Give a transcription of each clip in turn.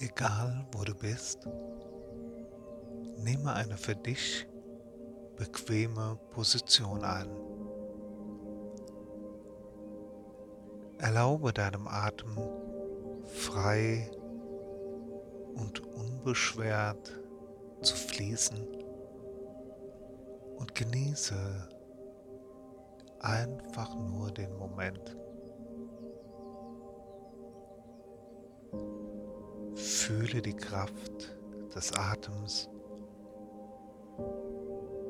Egal wo du bist, nehme eine für dich bequeme Position ein. Erlaube deinem Atem frei und unbeschwert zu fließen und genieße einfach nur den Moment. Fühle die Kraft des Atems.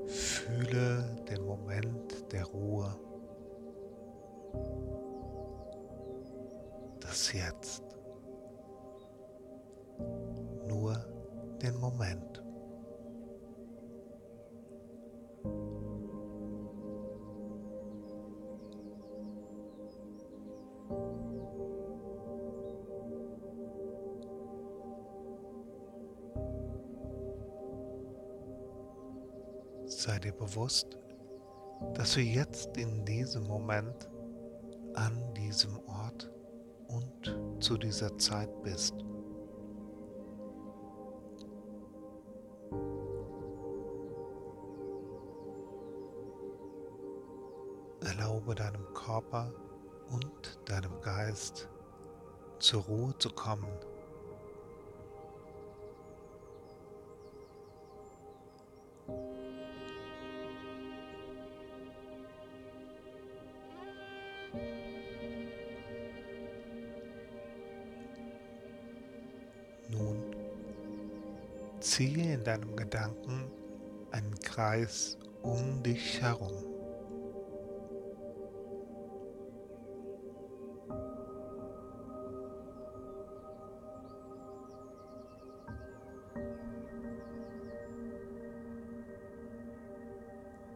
Fühle den Moment der Ruhe. Das Jetzt. Nur den Moment. Sei dir bewusst, dass du jetzt in diesem Moment an diesem Ort und zu dieser Zeit bist. Erlaube deinem Körper und deinem Geist zur Ruhe zu kommen deinem Gedanken einen Kreis um dich herum.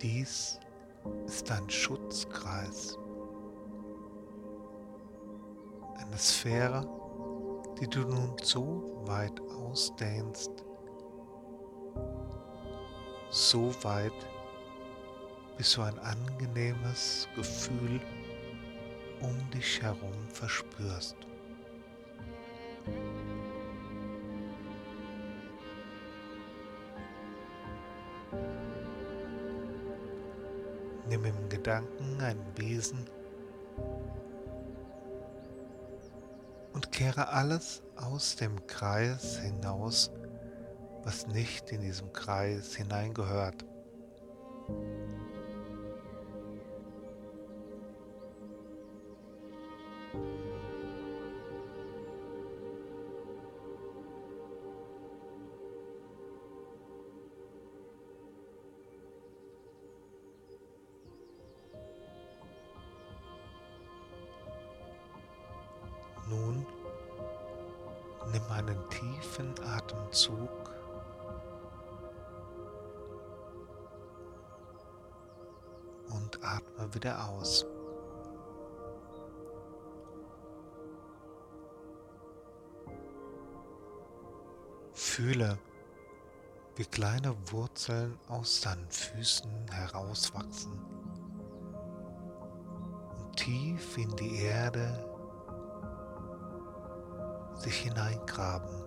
Dies ist ein Schutzkreis, eine Sphäre, die du nun so weit ausdehnst, so weit, bis du ein angenehmes Gefühl um dich herum verspürst. Nimm im Gedanken einen Besen und kehre alles aus dem Kreis hinaus, was nicht in diesem Kreis hineingehört. Wieder aus. Fühle, wie kleine Wurzeln aus deinen Füßen herauswachsen und tief in die Erde sich hineingraben.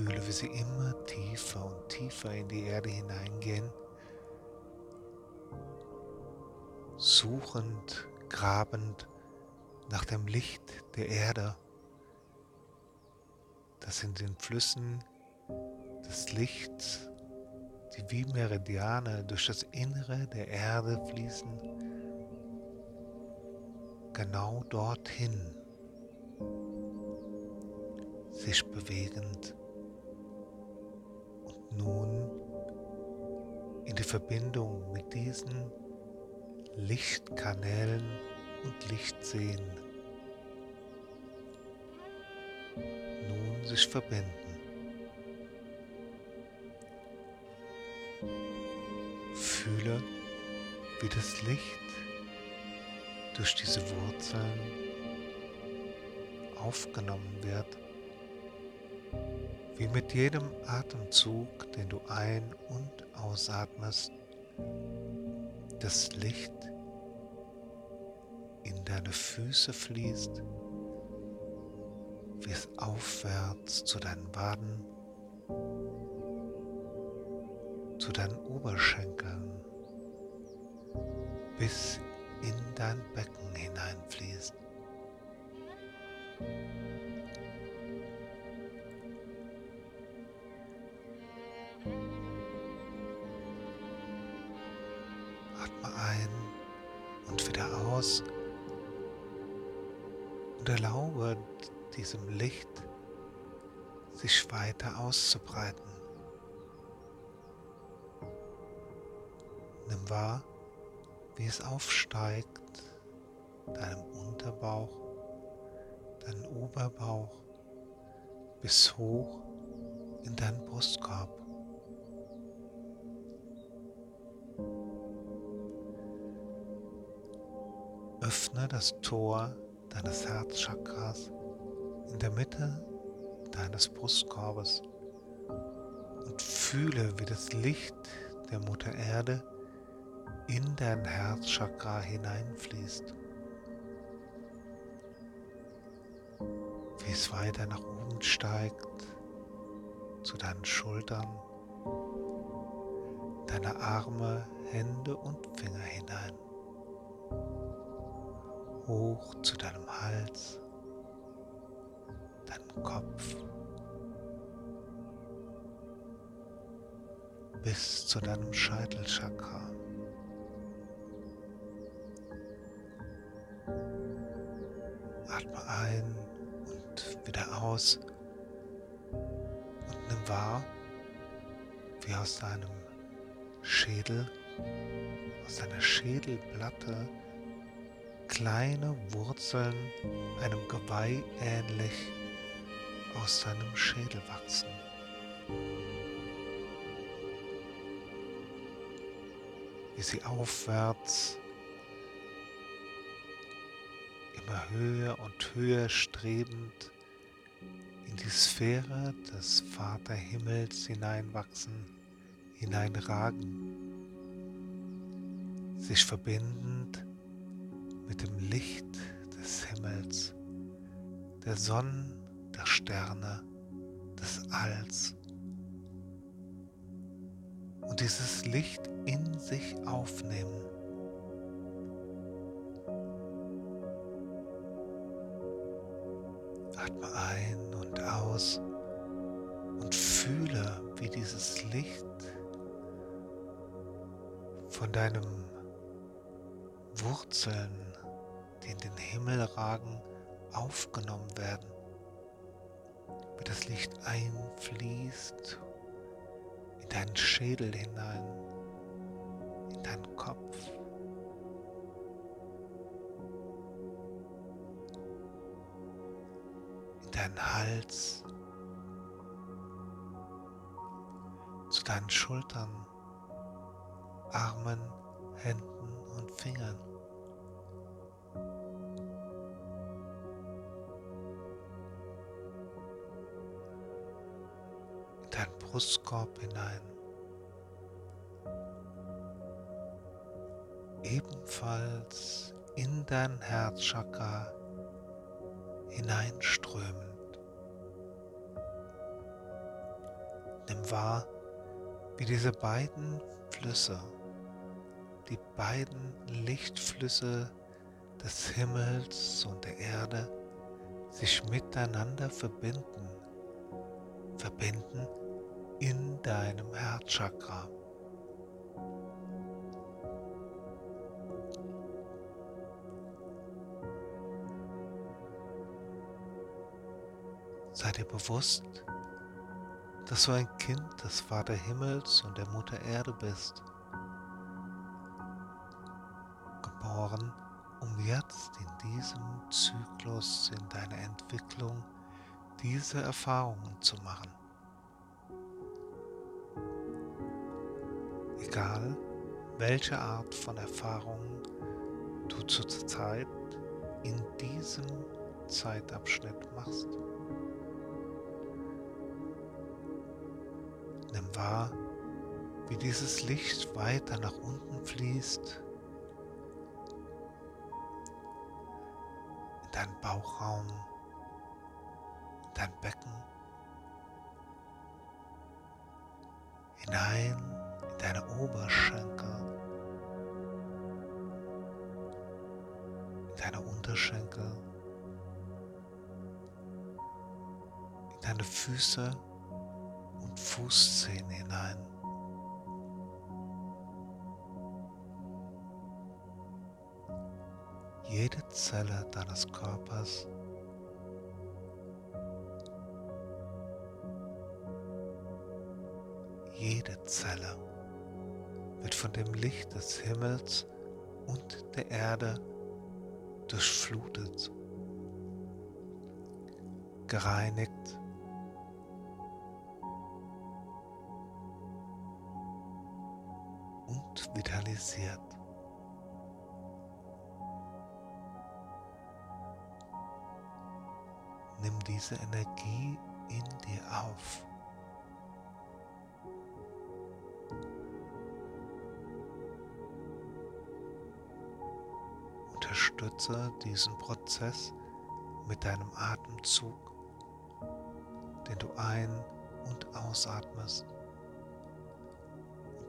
Fühle, wie sie immer tiefer und tiefer in die Erde hineingehen, suchend, grabend nach dem Licht der Erde, das in den Flüssen des Lichts, die wie Meridiane durch das Innere der Erde fließen, genau dorthin sich bewegend nun in die Verbindung mit diesen Lichtkanälen und Lichtseen nun sich verbinden. Fühle, wie das Licht durch diese Wurzeln aufgenommen wird mit jedem Atemzug, den du ein- und ausatmest, das Licht in deine Füße fließt, wie es aufwärts zu deinen Waden, zu deinen Oberschenkeln bis in dein Becken hineinfließt. Sich weiter auszubreiten. Nimm wahr, wie es aufsteigt, deinem Unterbauch, deinen Oberbauch bis hoch in deinen Brustkorb. Öffne das Tor deines Herzchakras in der Mitte deines Brustkorbes und fühle, wie das Licht der Mutter Erde in dein Herzchakra hineinfließt. Wie es weiter nach oben steigt zu deinen Schultern, deine Arme, Hände und Finger hinein. Hoch zu deinem Hals, deinem Kopf, bis zu deinem Scheitelchakra. Atme ein und wieder aus und nimm wahr, wie aus deinem Schädel, aus deiner Schädelplatte kleine Wurzeln einem Geweih ähnlich aus deinem Schädel wachsen. Wie sie aufwärts immer höher und höher strebend in die Sphäre des Vaterhimmels hineinwachsen, hineinragen, sich verbindend mit dem Licht des Himmels, der Sonnen, Sterne, des Alls und dieses Licht in sich aufnehmen Atme ein und aus und fühle, wie dieses Licht von deinem Wurzeln, die in den Himmel ragen, aufgenommen werden. Wie das Licht einfließt in deinen Schädel hinein, in deinen Kopf. deinen Hals, zu deinen Schultern, Armen, Händen und Fingern. Brustkorb hinein. Ebenfalls in dein Herzchakra hineinströmen. Nimm wahr, wie diese beiden Flüsse, die beiden Lichtflüsse des Himmels und der Erde sich miteinander verbinden, verbinden in deinem Herzchakra. Sei dir bewusst, dass du ein Kind des Vater Himmels und der Mutter Erde bist. Geboren, um jetzt in diesem Zyklus in deiner Entwicklung diese Erfahrungen zu machen. Egal, welche Art von Erfahrungen du zurzeit in diesem Zeitabschnitt machst. Nimm wahr, wie dieses Licht weiter nach unten fließt, deinen Bauchraum, in dein Becken, hinein in deine Oberschenkel, in deine Unterschenkel, in deine Füße und Fußzehen hinein. Jede Zelle deines Körpers jede Zelle wird von dem Licht des Himmels und der Erde durchflutet, gereinigt und vitalisiert. Nimm diese Energie in dir auf. Unterstütze diesen Prozess mit deinem Atemzug, den du ein- und ausatmest.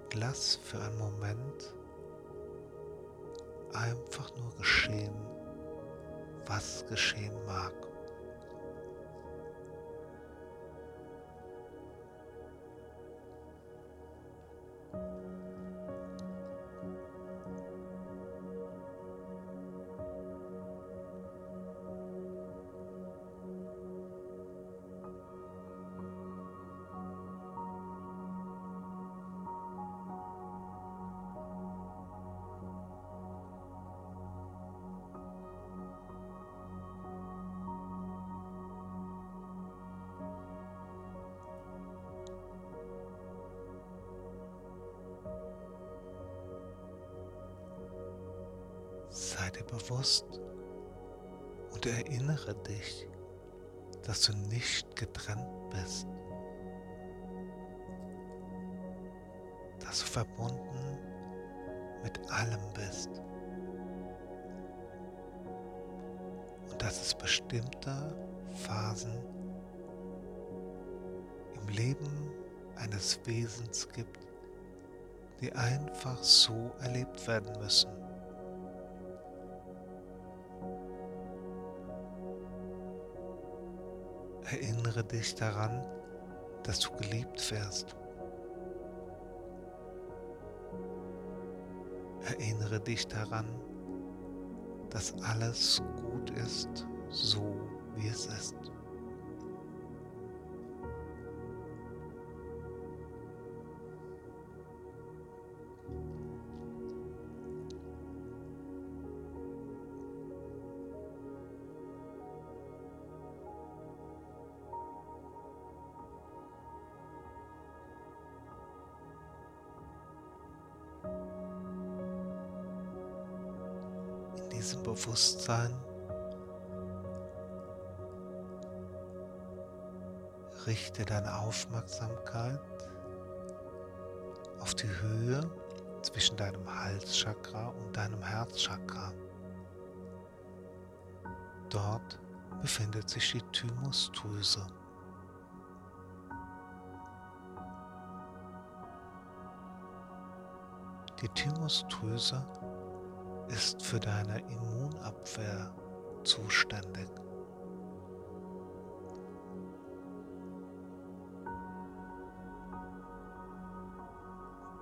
Und lass für einen Moment einfach nur geschehen, was geschehen mag. Sei dir bewusst und erinnere dich, dass du nicht getrennt bist, dass du verbunden mit allem bist und dass es bestimmte Phasen im Leben eines Wesens gibt, die einfach so erlebt werden müssen. Erinnere dich daran, dass du geliebt wirst. Erinnere dich daran, dass alles gut ist, so wie es ist. Diesem Bewusstsein richte deine Aufmerksamkeit auf die Höhe zwischen deinem Halschakra und deinem Herzchakra. Dort befindet sich die Thymusdrüse. Die Thymusdrüse ist für deine Immunabwehr zuständig.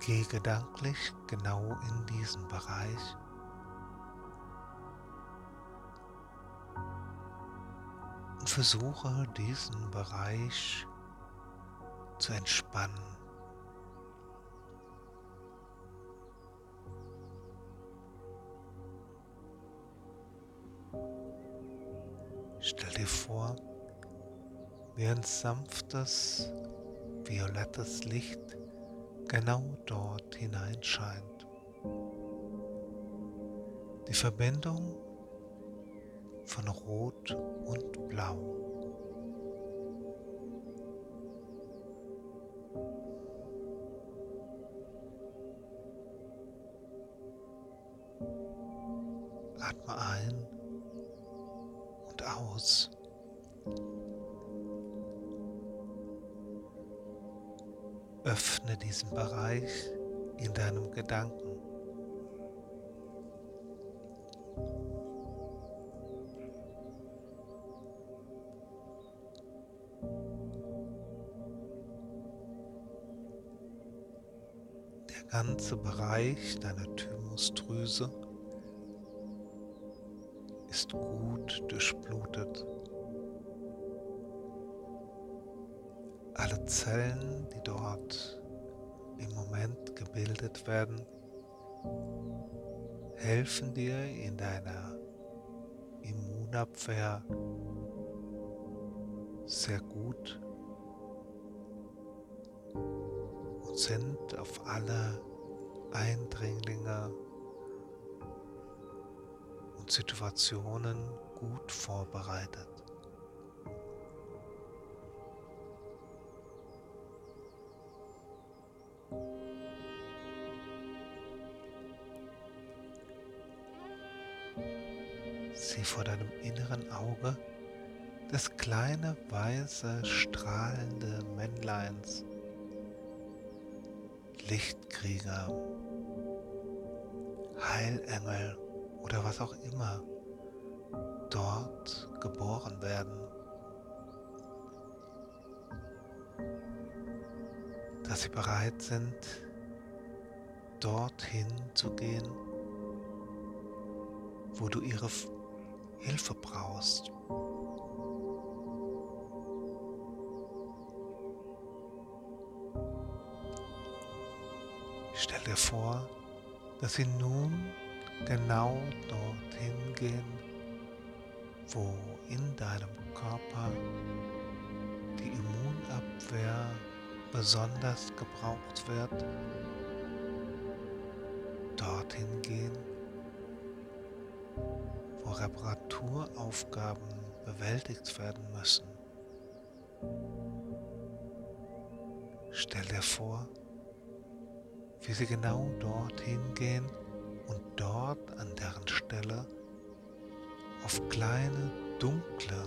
Geh gedanklich genau in diesen Bereich und versuche diesen Bereich zu entspannen. Wie ein sanftes, violettes Licht genau dort hineinscheint. Die Verbindung von Rot und Blau. Öffne diesen Bereich in deinem Gedanken. Der ganze Bereich deiner Thymusdrüse ist gut durchblutet. Zellen, die dort im Moment gebildet werden, helfen dir in deiner Immunabwehr sehr gut und sind auf alle Eindringlinge und Situationen gut vorbereitet. Auge das kleine weiße strahlende Männleins, Lichtkrieger, Heilengel oder was auch immer dort geboren werden. Dass sie bereit sind, dorthin zu gehen, wo du ihre Hilfe brauchst. Stell dir vor, dass sie nun genau dorthin gehen, wo in deinem Körper die Immunabwehr besonders gebraucht wird, dorthin gehen, Reparaturaufgaben bewältigt werden müssen. Stell dir vor, wie sie genau dorthin gehen und dort an deren Stelle auf kleine, dunkle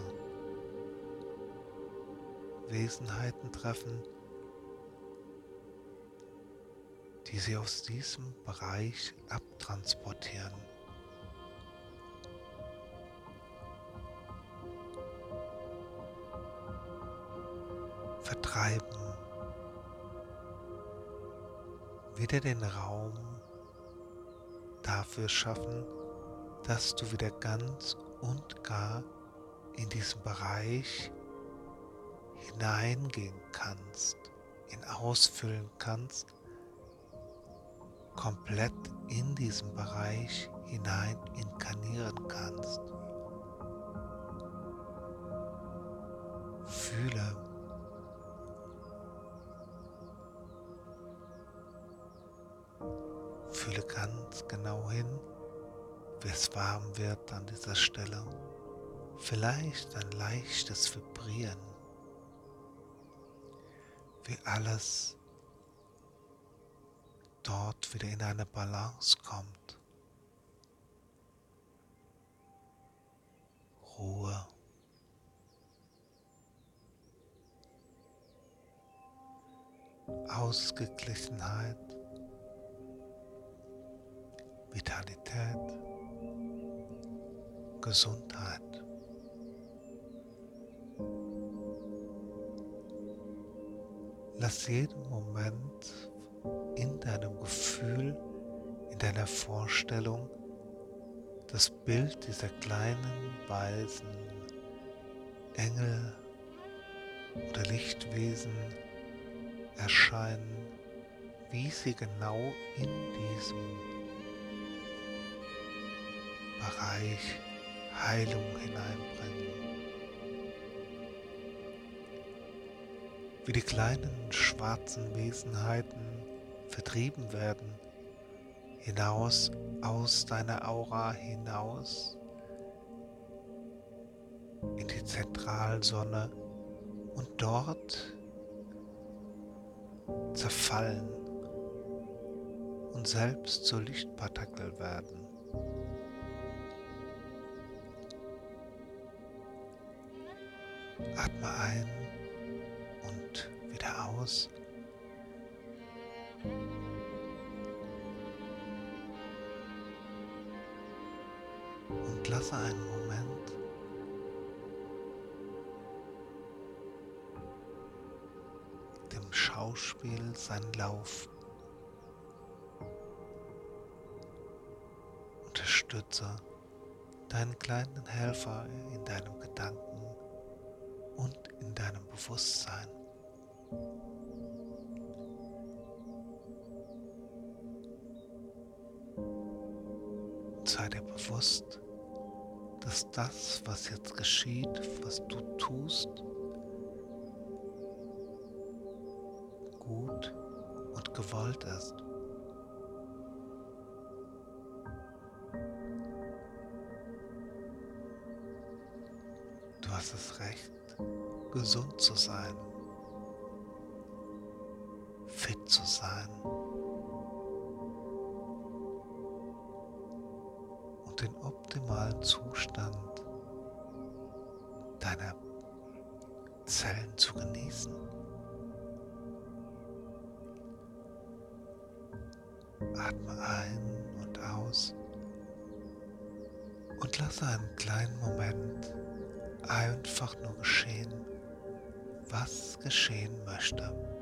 Wesenheiten treffen, die sie aus diesem Bereich abtransportieren. Vertreiben wieder den Raum dafür schaffen, dass du wieder ganz und gar in diesen Bereich hineingehen kannst, ihn ausfüllen kannst, komplett in diesen Bereich hinein inkarnieren kannst. Fühle, ganz genau hin, wie es warm wird an dieser Stelle. Vielleicht ein leichtes Vibrieren, wie alles dort wieder in eine Balance kommt. Ruhe. Ausgeglichenheit. Vitalität, Gesundheit. Lass jeden Moment in deinem Gefühl, in deiner Vorstellung das Bild dieser kleinen weißen Engel oder Lichtwesen erscheinen, wie sie genau in diesem Bereich Heilung hineinbringen. Wie die kleinen schwarzen Wesenheiten vertrieben werden, hinaus aus deiner Aura hinaus in die Zentralsonne und dort zerfallen und selbst zur Lichtpartikel werden. Atme ein und wieder aus. Und lasse einen Moment dem Schauspiel seinen Lauf. Unterstütze deinen kleinen Helfer in deinem Gedanken Bewusstsein. Sei dir bewusst, dass das, was jetzt geschieht, was du tust, gut und gewollt ist. Du hast das Recht, gesund zu sein, fit zu sein und den optimalen Zustand deiner Zellen zu genießen. Atme ein und aus und lasse einen kleinen Moment einfach nur geschehen, was geschehen möchte.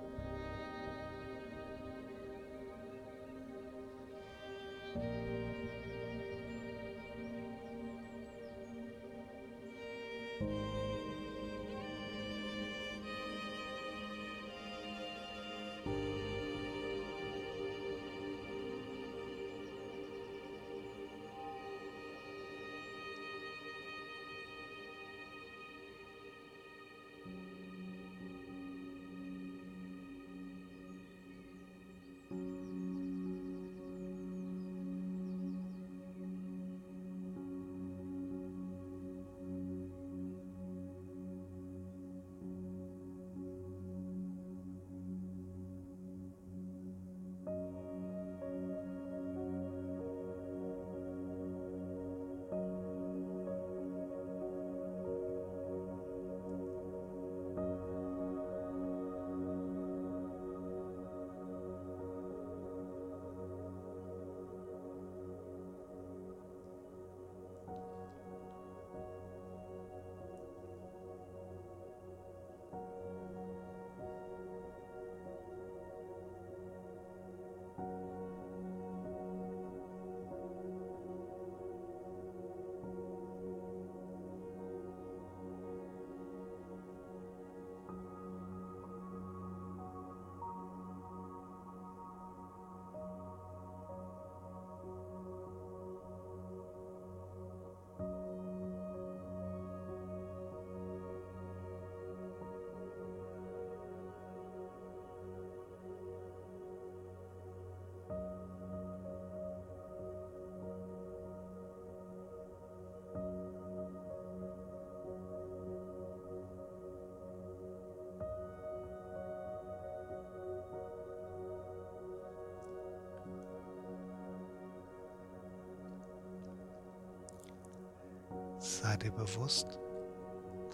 Sei dir bewusst,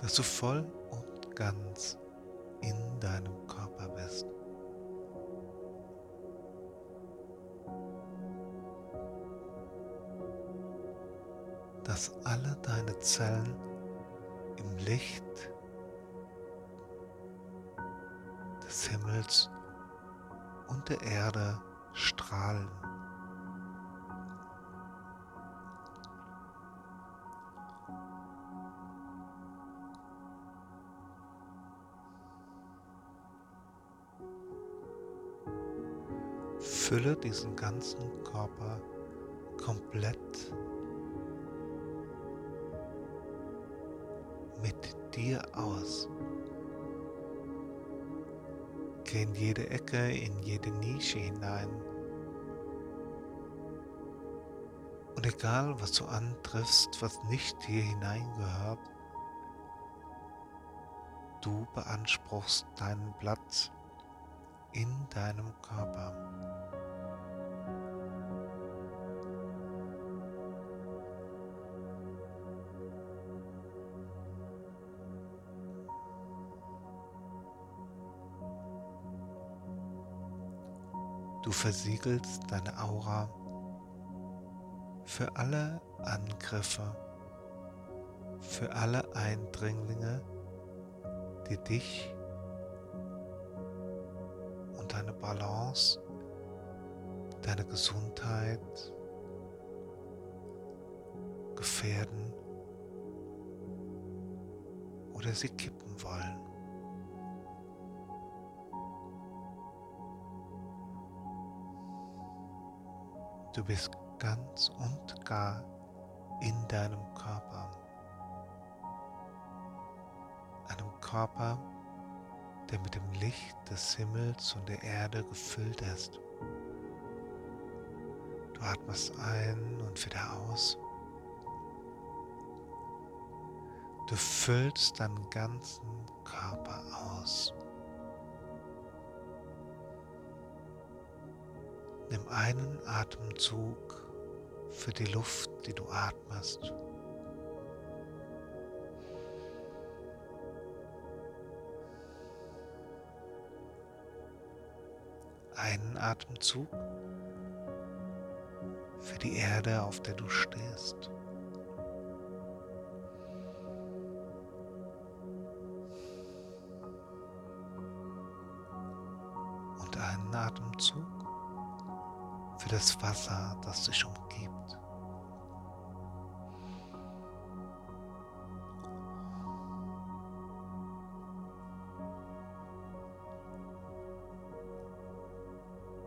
dass du voll und ganz in deinem Körper bist. Dass alle deine Zellen im Licht des Himmels und der Erde strahlen. Fülle diesen ganzen Körper komplett mit dir aus. Geh in jede Ecke, in jede Nische hinein. Und egal, was du antriffst, was nicht hier hineingehört, du beanspruchst deinen Platz in deinem Körper. Du versiegelst deine Aura für alle Angriffe, für alle Eindringlinge, die dich und deine Balance, deine Gesundheit gefährden oder sie kippen wollen. Du bist ganz und gar in deinem Körper. Einem Körper, der mit dem Licht des Himmels und der Erde gefüllt ist. Du atmest ein und wieder aus. Du füllst deinen ganzen Körper aus. Nimm einen Atemzug für die Luft, die du atmest. Einen Atemzug für die Erde, auf der du stehst. Für das Wasser, das dich umgibt.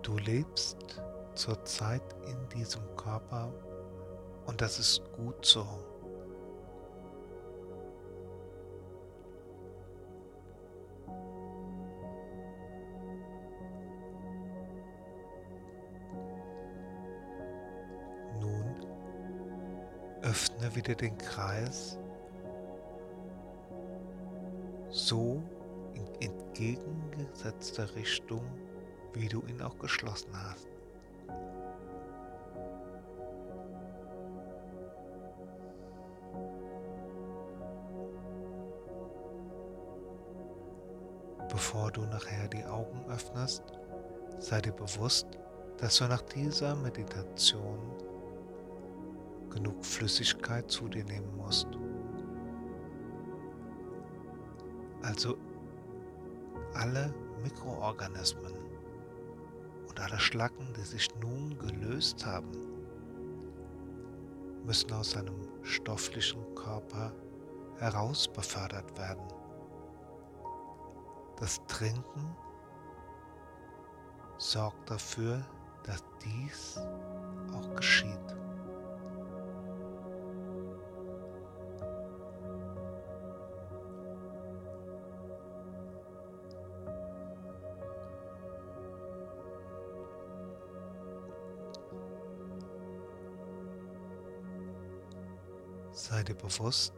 Du lebst zurzeit in diesem Körper und das ist gut so. Wieder den Kreis so in entgegengesetzter Richtung, wie du ihn auch geschlossen hast. Bevor du nachher die Augen öffnest, sei dir bewusst, dass du nach dieser Meditation genug Flüssigkeit zu dir nehmen musst. Also alle Mikroorganismen und alle Schlacken, die sich nun gelöst haben, müssen aus seinem stofflichen Körper heraus befördert werden. Das Trinken sorgt dafür, dass dies auch geschieht. Sei dir bewusst,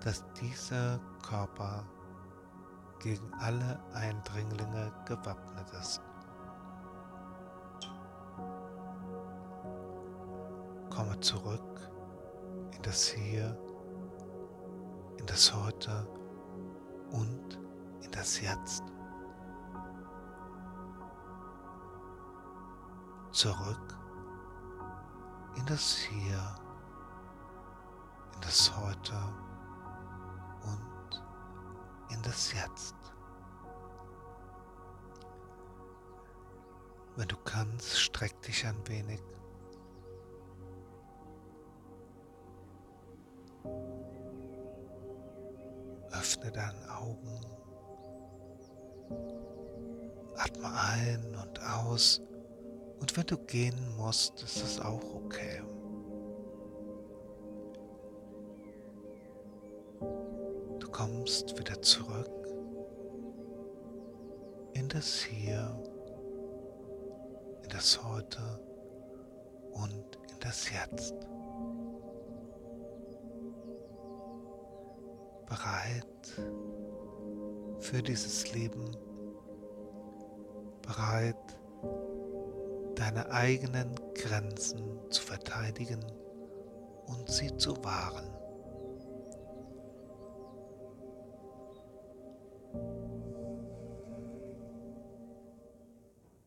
dass dieser Körper gegen alle Eindringlinge gewappnet ist. Komme zurück in das Hier, in das Heute und in das Jetzt. Zurück in das Hier in das Heute und in das Jetzt. Wenn du kannst, streck dich ein wenig. Öffne deine Augen. Atme ein und aus. Und wenn du gehen musst, ist es auch okay. Kommst wieder zurück in das Hier, in das Heute und in das Jetzt. Bereit für dieses Leben, bereit deine eigenen Grenzen zu verteidigen und sie zu wahren.